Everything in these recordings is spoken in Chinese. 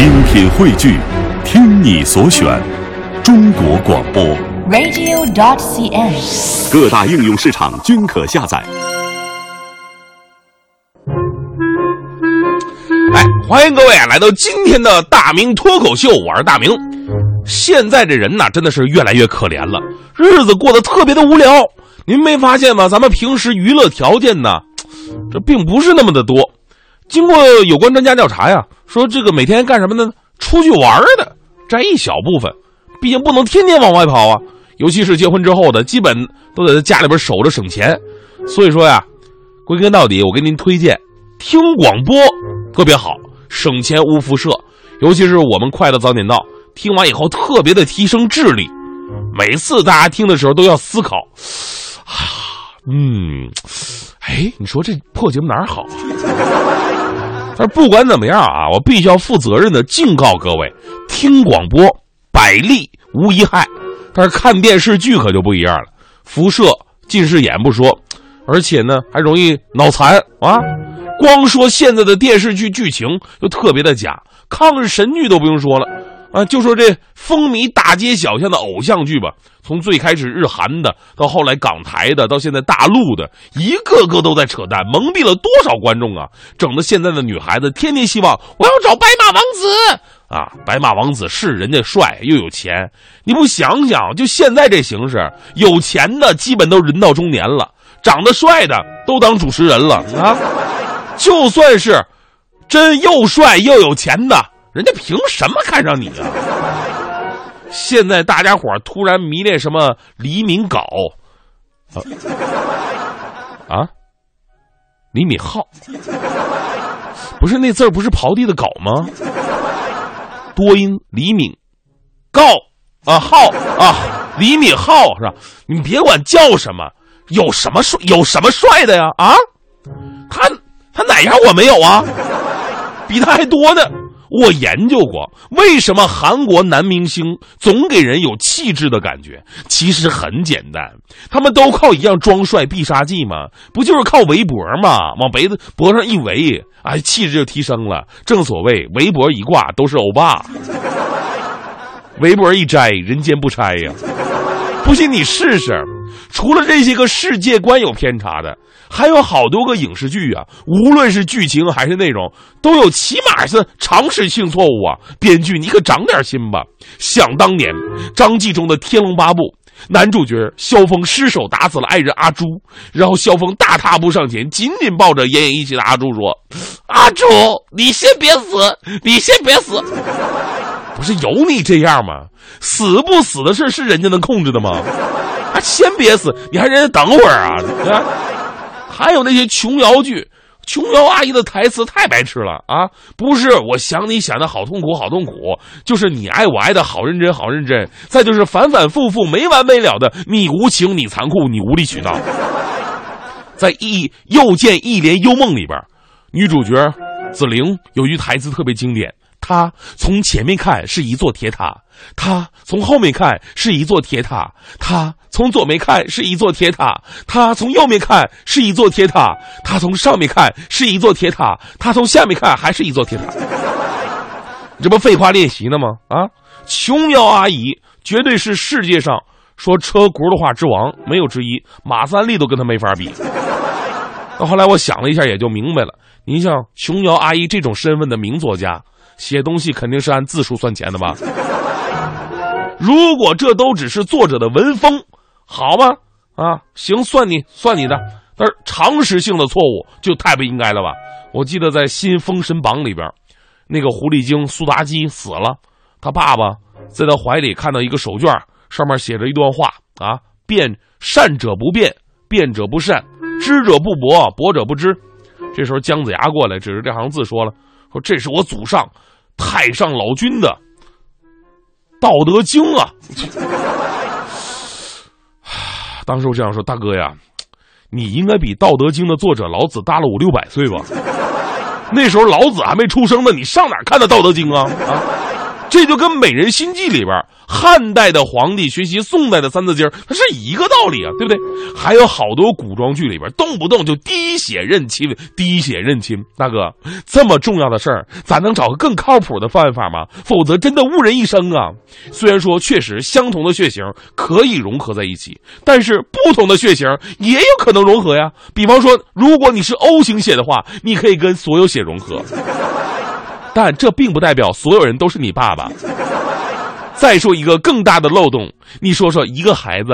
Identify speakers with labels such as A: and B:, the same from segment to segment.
A: 精品汇聚，听你所选，中国广播。
B: radio.dot.cn，。
A: 各大应用市场均可下载。
C: 哎，欢迎各位啊，来到今天的大明脱口秀，我是大明。现在这人呐，真的是越来越可怜了，日子过得特别的无聊。您没发现吗？咱们平时娱乐条件呢，这并不是那么的多。经过有关专家调查呀，说这个每天干什么呢？出去玩的占一小部分，毕竟不能天天往外跑啊。尤其是结婚之后的，基本都得在家里边守着省钱。所以说呀，归根到底，我给您推荐听广播特别好，省钱无辐射。尤其是我们快乐早点到，听完以后特别的提升智力。每次大家听的时候都要思考，啊，嗯，哎，你说这破节目哪儿好啊？但是不管怎么样啊，我必须要负责任的警告各位：听广播百利无一害，但是看电视剧可就不一样了，辐射、近视眼不说，而且呢还容易脑残啊！光说现在的电视剧剧情就特别的假，抗日神剧都不用说了。啊，就说这风靡大街小巷的偶像剧吧，从最开始日韩的，到后来港台的，到现在大陆的，一个个都在扯淡，蒙蔽了多少观众啊！整的现在的女孩子天天希望我要找白马王子啊！白马王子是人家帅又有钱，你不想想，就现在这形势，有钱的基本都人到中年了，长得帅的都当主持人了啊！就算是真又帅又有钱的。人家凭什么看上你啊？现在大家伙突然迷恋什么李敏镐，啊，李敏镐，不是那字儿不是刨地的镐吗？多音李敏镐啊镐啊李敏镐是吧？你别管叫什么，有什么帅有什么帅的呀？啊，他他哪样我没有啊？比他还多呢。我研究过，为什么韩国男明星总给人有气质的感觉？其实很简单，他们都靠一样装帅必杀技嘛，不就是靠围脖嘛？往脖子脖上一围，哎，气质就提升了。正所谓围脖一挂都是欧巴，围脖一摘人间不拆呀。不信你试试。除了这些个世界观有偏差的，还有好多个影视剧啊，无论是剧情还是内容，都有起码是常识性错误啊！编剧你可长点心吧！想当年，张纪中的《天龙八部》，男主角萧峰失手打死了爱人阿朱，然后萧峰大踏步上前，紧紧抱着奄奄一息的阿朱说：“阿朱，你先别死，你先别死。”不是有你这样吗？死不死的事是人家能控制的吗？还先别死，你还人家等会儿啊？啊还有那些琼瑶剧，琼瑶阿姨的台词太白痴了啊！不是我想你想的好痛苦好痛苦，就是你爱我爱的好认真好认真，再就是反反复复没完没了的你无情你残酷你无理取闹。在《一又见一帘幽梦》里边，女主角紫菱有句台词特别经典。它从前面看是一座铁塔，它从后面看是一座铁塔，它从左面看是一座铁塔，它从右面看是一座铁塔，它从上面看是一座铁塔，它从下面看还是一座铁塔。这不废话练习呢吗？啊，琼瑶阿姨绝对是世界上说车轱辘话之王，没有之一，马三立都跟她没法比。到后来我想了一下，也就明白了。您像琼瑶阿姨这种身份的名作家。写东西肯定是按字数算钱的吧？如果这都只是作者的文风，好吧，啊，行，算你算你的。但是常识性的错误就太不应该了吧？我记得在《新封神榜》里边，那个狐狸精苏妲己死了，他爸爸在他怀里看到一个手绢，上面写着一段话啊：变善者不变，变者不善；知者不博，博者不知。这时候姜子牙过来，指着这行字说了：“说这是我祖上。”太上老君的《道德经》啊！当时我这样说：“大哥呀，你应该比《道德经》的作者老子大了五六百岁吧？那时候老子还没出生呢，你上哪看的《道德经》啊？啊！这就跟《美人心计》里边汉代的皇帝学习宋代的《三字经》，它是一个道理啊，对不对？还有好多古装剧里边，动不动就滴血认亲，滴血认亲。大哥，这么重要的事儿，咱能找个更靠谱的办法吗？否则真的误人一生啊！虽然说确实相同的血型可以融合在一起，但是不同的血型也有可能融合呀。比方说，如果你是 O 型血的话，你可以跟所有血融合。但这并不代表所有人都是你爸爸。再说一个更大的漏洞，你说说，一个孩子，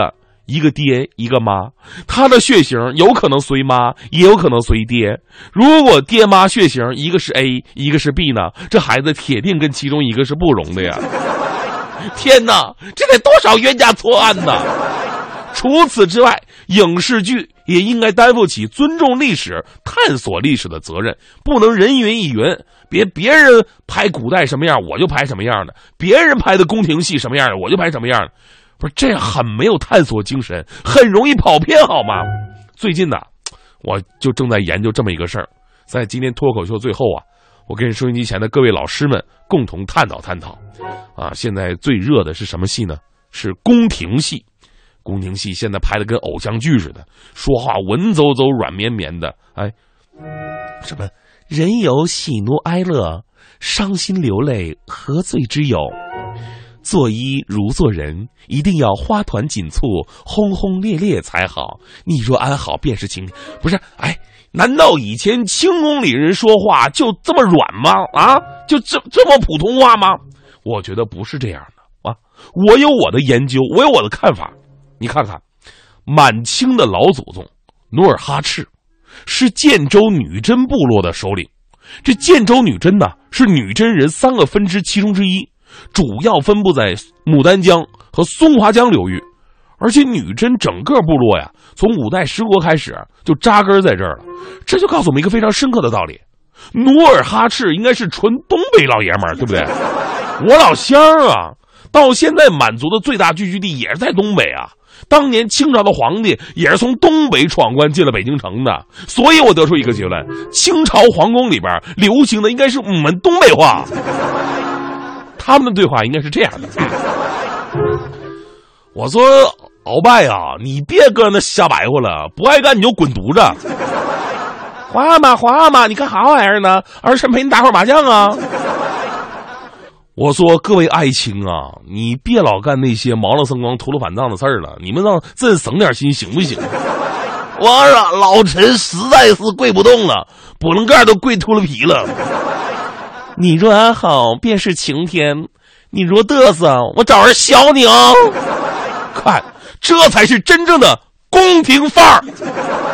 C: 一个爹，一个妈，他的血型有可能随妈，也有可能随爹。如果爹妈血型一个是 A，一个是 B 呢？这孩子铁定跟其中一个是不融的呀！天哪，这得多少冤假错案呢？除此之外，影视剧也应该担负起尊重历史、探索历史的责任，不能人云亦云。别别人拍古代什么样，我就拍什么样的；别人拍的宫廷戏什么样的，我就拍什么样的。不是这样很没有探索精神，很容易跑偏，好吗？最近呢，我就正在研究这么一个事儿，在今天脱口秀最后啊，我跟收音机前的各位老师们共同探讨探讨。啊，现在最热的是什么戏呢？是宫廷戏。宫廷戏现在拍的跟偶像剧似的，说话文绉绉、软绵绵的。哎，什么？人有喜怒哀乐，伤心流泪何罪之有？做衣如做人，一定要花团锦簇、轰轰烈烈才好。你若安好，便是晴天。不是，哎，难道以前清宫里人说话就这么软吗？啊，就这这么普通话吗？我觉得不是这样的啊。我有我的研究，我有我的看法。你看看，满清的老祖宗努尔哈赤。是建州女真部落的首领，这建州女真呢是女真人三个分支其中之一，主要分布在牡丹江和松花江流域，而且女真整个部落呀，从五代十国开始就扎根在这儿了。这就告诉我们一个非常深刻的道理：努尔哈赤应该是纯东北老爷们儿，对不对？我老乡啊，到现在满族的最大聚居地也是在东北啊。当年清朝的皇帝也是从东北闯关进了北京城的，所以我得出一个结论：清朝皇宫里边流行的应该是我们东北话。他们的对话应该是这样的：我说，鳌拜啊，你别搁那瞎白活了，不爱干你就滚犊子。皇阿玛，皇阿玛，你干啥玩意儿呢？儿臣陪你打会儿麻将啊。我说各位爱卿啊，你别老干那些毛了僧光秃了反账的事儿了，你们让朕省点心行不行？王上，老臣实在是跪不动了，补棱盖都跪秃了皮了。你若安好，便是晴天；你若嘚瑟，我找人削你啊。看，这才是真正的宫廷范儿。